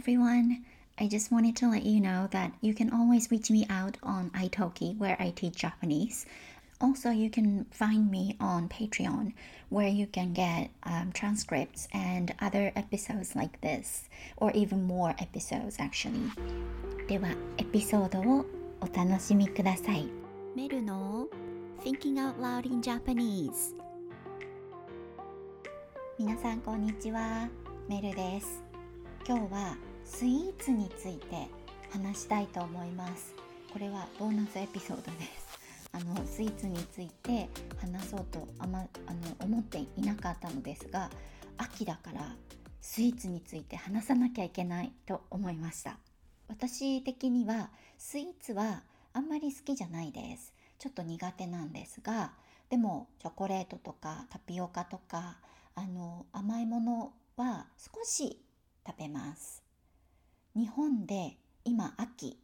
everyone. I just wanted to let you know that you can always reach me out on italki where I teach Japanese. Also, you can find me on Patreon where you can get um, transcripts and other episodes like this, or even more episodes actually. では、エピソードをお楽しみください。メルの Thinking Out Loud in Japanese 皆さんこんにちは。メルです。今日は スイーツについて話したいと思います。これはボーナスエピソードです。あのスイーツについて話そうとあまあの思っていなかったのですが秋だからスイーツについて話さなきゃいけないと思いました私的にはスイーツはあんまり好きじゃないですちょっと苦手なんですがでもチョコレートとかタピオカとかあの甘いものは少し食べます日本で今秋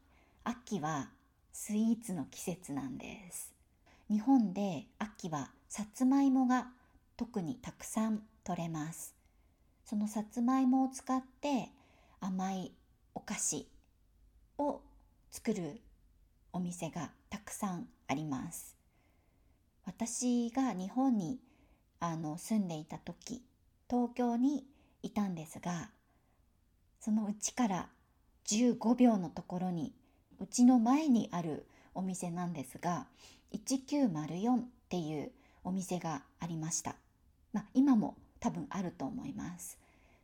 秋はスイーツの季節なんです。日本で秋はさつまいもが特にたくさん取れます。そのさつまいもを使って甘いお菓子を作るお店がたくさんあります。私が日本にあの住んでいた時、東京にいたんですが、そのうちから15秒のところにうちの前にあるお店なんですが、1904っていうお店がありました。まあ、今も多分あると思います。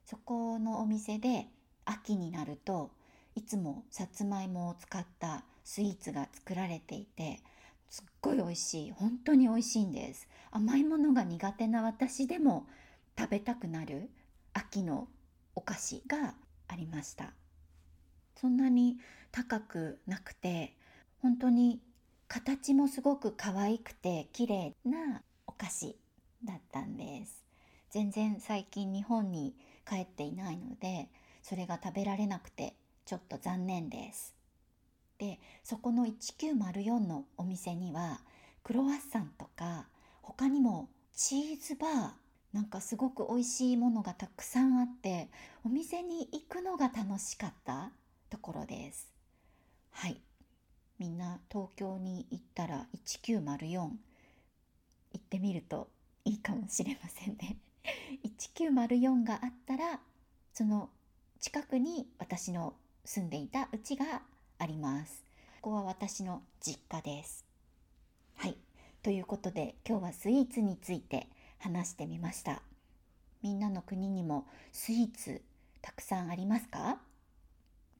そこのお店で秋になるといつもさつまいもを使ったスイーツが作られていてすっごい美味しい本当に美味しいんです甘いものが苦手な私でも食べたくなる秋のお菓子がありましたそんなに高くなくて、本当に形もすごく可愛くて綺麗なお菓子だったんです。全然最近日本に帰っていないので、それが食べられなくてちょっと残念です。で、そこの1904のお店にはクロワッサンとか他にもチーズバーなんかすごく美味しいものがたくさんあってお店に行くのが楽しかったところです。はい。みんな東京に行ったら1904行ってみるといいかもしれませんね。1904があったらその近くに私の住んでいた家があります。ここは私の実家です。はい。ということで今日はスイーツについて話してみました。みんなの国にもスイーツたくさんありますか？